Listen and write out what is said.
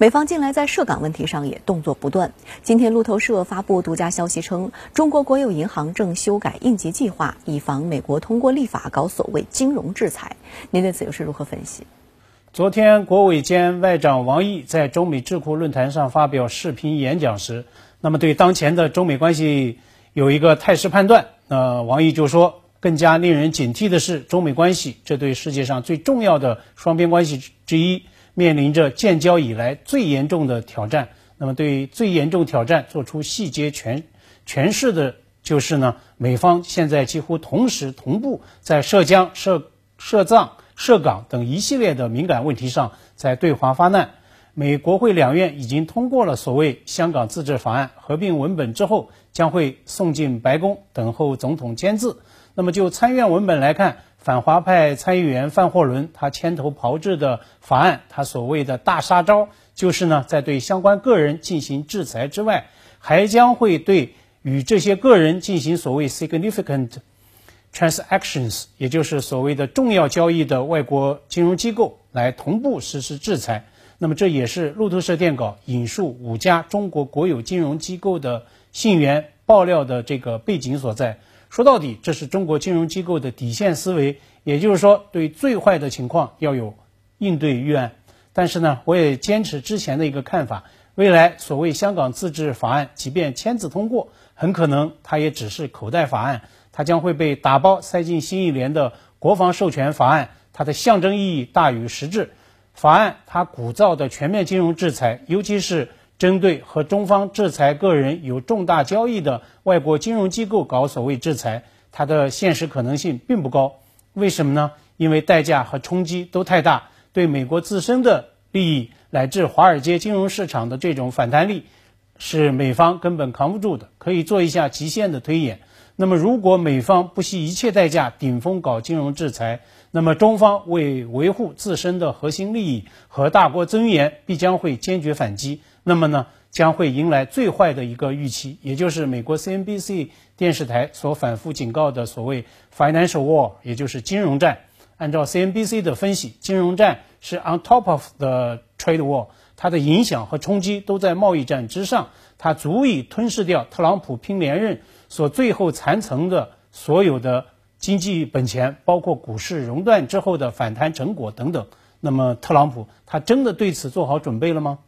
美方近来在涉港问题上也动作不断。今天，路透社发布独家消息称，中国国有银行正修改应急计划，以防美国通过立法搞所谓金融制裁。您对此又是如何分析？昨天，国委兼外长王毅在中美智库论坛上发表视频演讲时，那么对当前的中美关系有一个态势判断。呃，王毅就说，更加令人警惕的是，中美关系这对世界上最重要的双边关系之一。面临着建交以来最严重的挑战，那么对最严重挑战做出细节诠诠释的，就是呢，美方现在几乎同时同步在涉疆、涉涉藏、涉港等一系列的敏感问题上在对华发难。美国会两院已经通过了所谓香港自治法案，合并文本之后将会送进白宫等候总统签字。那么就参院文本来看。反华派参议员范霍伦他牵头炮制的法案，他所谓的大杀招就是呢，在对相关个人进行制裁之外，还将会对与这些个人进行所谓 significant transactions，也就是所谓的重要交易的外国金融机构来同步实施制裁。那么这也是路透社电稿引述五家中国国有金融机构的信源爆料的这个背景所在。说到底，这是中国金融机构的底线思维，也就是说，对最坏的情况要有应对预案。但是呢，我也坚持之前的一个看法：未来所谓香港自治法案，即便签字通过，很可能它也只是口袋法案，它将会被打包塞进新一轮的国防授权法案，它的象征意义大于实质。法案它鼓噪的全面金融制裁，尤其是。针对和中方制裁个人有重大交易的外国金融机构搞所谓制裁，它的现实可能性并不高。为什么呢？因为代价和冲击都太大，对美国自身的利益乃至华尔街金融市场的这种反弹力，是美方根本扛不住的。可以做一下极限的推演。那么，如果美方不惜一切代价顶风搞金融制裁，那么中方为维护自身的核心利益和大国尊严，必将会坚决反击。那么呢，将会迎来最坏的一个预期，也就是美国 CNBC 电视台所反复警告的所谓 financial war，也就是金融战。按照 CNBC 的分析，金融战是 on top of the trade war，它的影响和冲击都在贸易战之上，它足以吞噬掉特朗普拼连任所最后残存的所有的经济本钱，包括股市熔断之后的反弹成果等等。那么，特朗普他真的对此做好准备了吗？